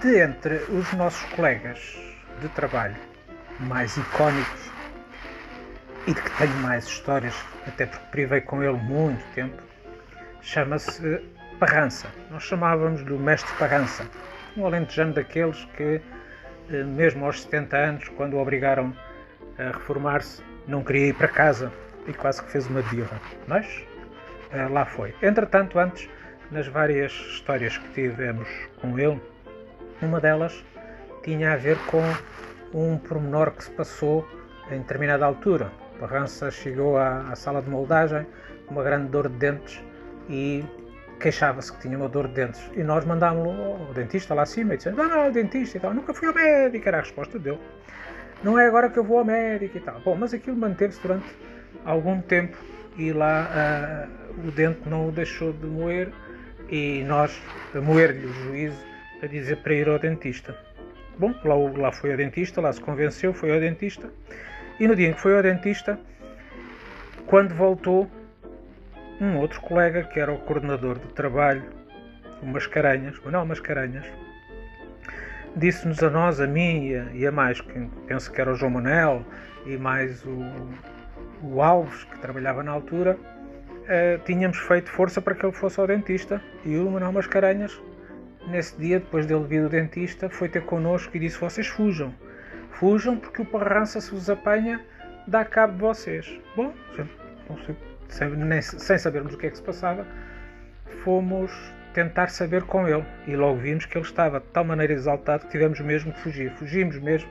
De entre os nossos colegas de trabalho mais icónicos e de que tenho mais histórias, até porque privei com ele muito tempo, chama-se Parrança. Nós chamávamos-lhe o Mestre Parrança. Um alentejano daqueles que, eh, mesmo aos 70 anos, quando o obrigaram a reformar-se, não queria ir para casa e quase que fez uma birra. Mas eh, lá foi. Entretanto, antes, nas várias histórias que tivemos com ele, uma delas tinha a ver com um pormenor que se passou em determinada altura. Parrança chegou à, à sala de moldagem com uma grande dor de dentes e queixava-se que tinha uma dor de dentes. E nós mandámos-lo ao dentista lá acima e dissemos: Não, não, dentista e tal. Nunca fui ao médico, era a resposta dele. Não é agora que eu vou ao médico e tal. Bom, mas aquilo manteve-se durante algum tempo e lá uh, o dente não o deixou de moer e nós, moer-lhe o juízo, a dizer para ir ao dentista. Bom, lá, lá foi ao dentista, lá se convenceu, foi ao dentista. E no dia em que foi ao dentista, quando voltou, um outro colega, que era o coordenador de trabalho, o Mascarenhas, Manuel Mascarenhas, disse-nos a nós, a mim e a, e a, mais, que penso que era o João Manel e mais o, o Alves, que trabalhava na altura, uh, tínhamos feito força para que ele fosse ao dentista e o Manuel Mascarenhas nesse dia, depois dele vir do dentista, foi ter connosco e disse: Vocês fujam, fujam porque o Parrança se vos apanha, dá cabo de vocês. Bom, sem, nem, sem sabermos o que é que se passava, fomos tentar saber com ele e logo vimos que ele estava de tal maneira exaltado que tivemos mesmo que fugir. Fugimos mesmo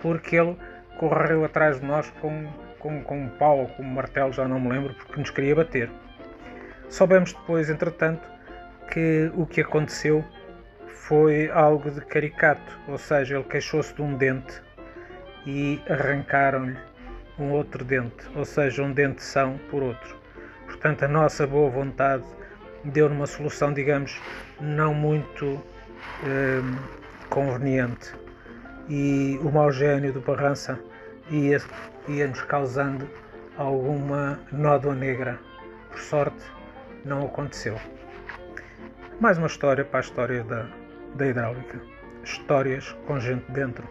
porque ele correu atrás de nós com, com, com um pau ou com um martelo, já não me lembro, porque nos queria bater. Soubemos depois, entretanto, que o que aconteceu foi algo de caricato, ou seja, ele queixou-se de um dente e arrancaram-lhe um outro dente, ou seja, um dente são por outro. Portanto, a nossa boa vontade deu numa solução, digamos, não muito eh, conveniente. E o mau gênio do Barrança ia, ia causando alguma nódoa negra. Por sorte, não aconteceu. Mais uma história para a história da, da hidráulica. Histórias com gente dentro.